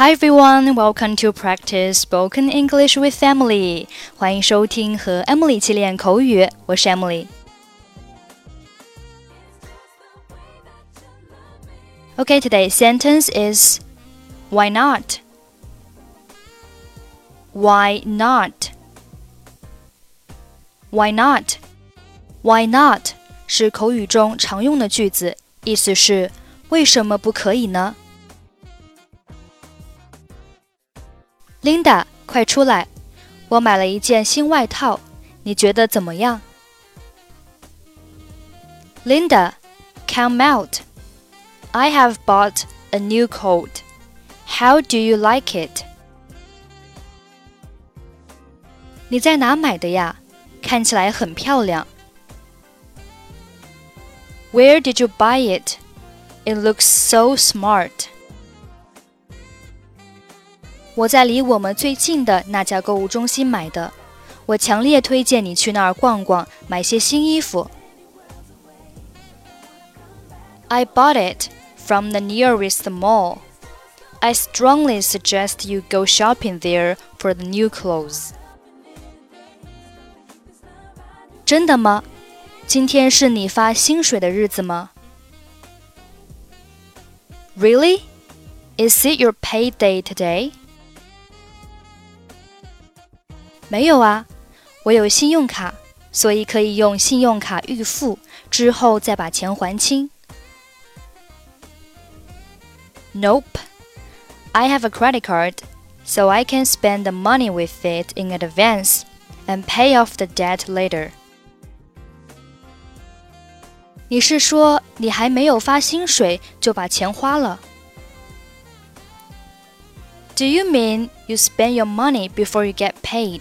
Hi everyone, welcome to practice spoken English with Emily. 欢迎收听和 Emily 一起练口语，我是 Emily。Okay, today's sentence is why not? Why not? Why not? Why not 是口语中常用的句子，意思是为什么不可以呢 ？Linda，快出来！我买了一件新外套，你觉得怎么样？Linda，come out. I have bought a new coat. How do you like it? 你在哪买的呀？看起来很漂亮。Where did you buy it? It looks so smart. 我在离我们最近的那家购物中心买的，我强烈推荐你去那儿逛逛，买些新衣服。I bought it from the nearest mall. I strongly suggest you go shopping there for the new clothes. 真的吗？今天是你发薪水的日子吗？Really? Is it your payday today? 没有啊，我有信用卡，所以可以用信用卡预付，之后再把钱还清。Nope, I have a credit card, so I can spend the money with it in advance and pay off the debt later. 你是说你还没有发薪水就把钱花了 ？Do you mean you spend your money before you get paid?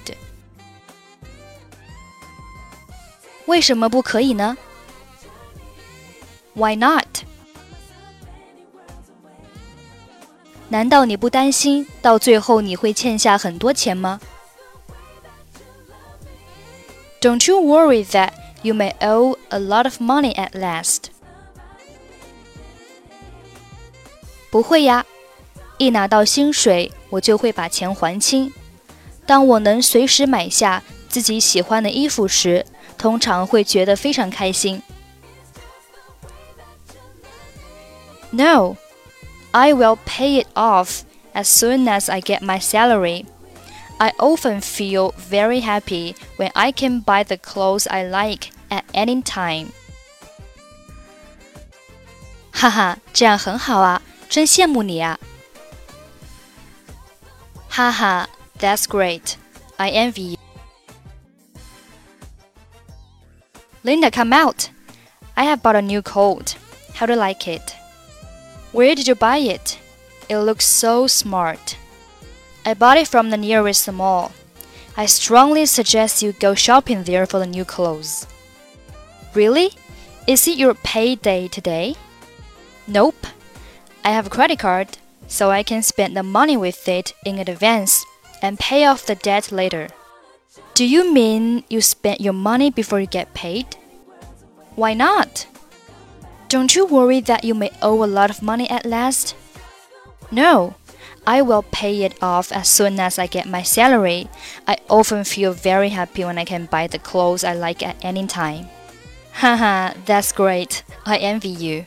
为什么不可以呢？Why not？难道你不担心到最后你会欠下很多钱吗？Don't you worry that you may owe a lot of money at last. 不会呀， 一拿到薪水，我就会把钱还清。当我能随时买下自己喜欢的衣服时，通常会觉得非常开心。No, I will pay it off as soon as I get my salary. I often feel very happy when I can buy the clothes I like at any time. 哈哈，这样很好啊，真羡慕你啊！ 哈哈，That's great. I envy you. Linda, come out. I have bought a new coat. How do you like it? Where did you buy it? It looks so smart. I bought it from the nearest mall. I strongly suggest you go shopping there for the new clothes. Really? Is it your payday today? Nope. I have a credit card, so I can spend the money with it in advance and pay off the debt later. Do you mean you spend your money before you get paid? Why not? Don't you worry that you may owe a lot of money at last? No, I will pay it off as soon as I get my salary. I often feel very happy when I can buy the clothes I like at any time. Haha, that's great. I envy you.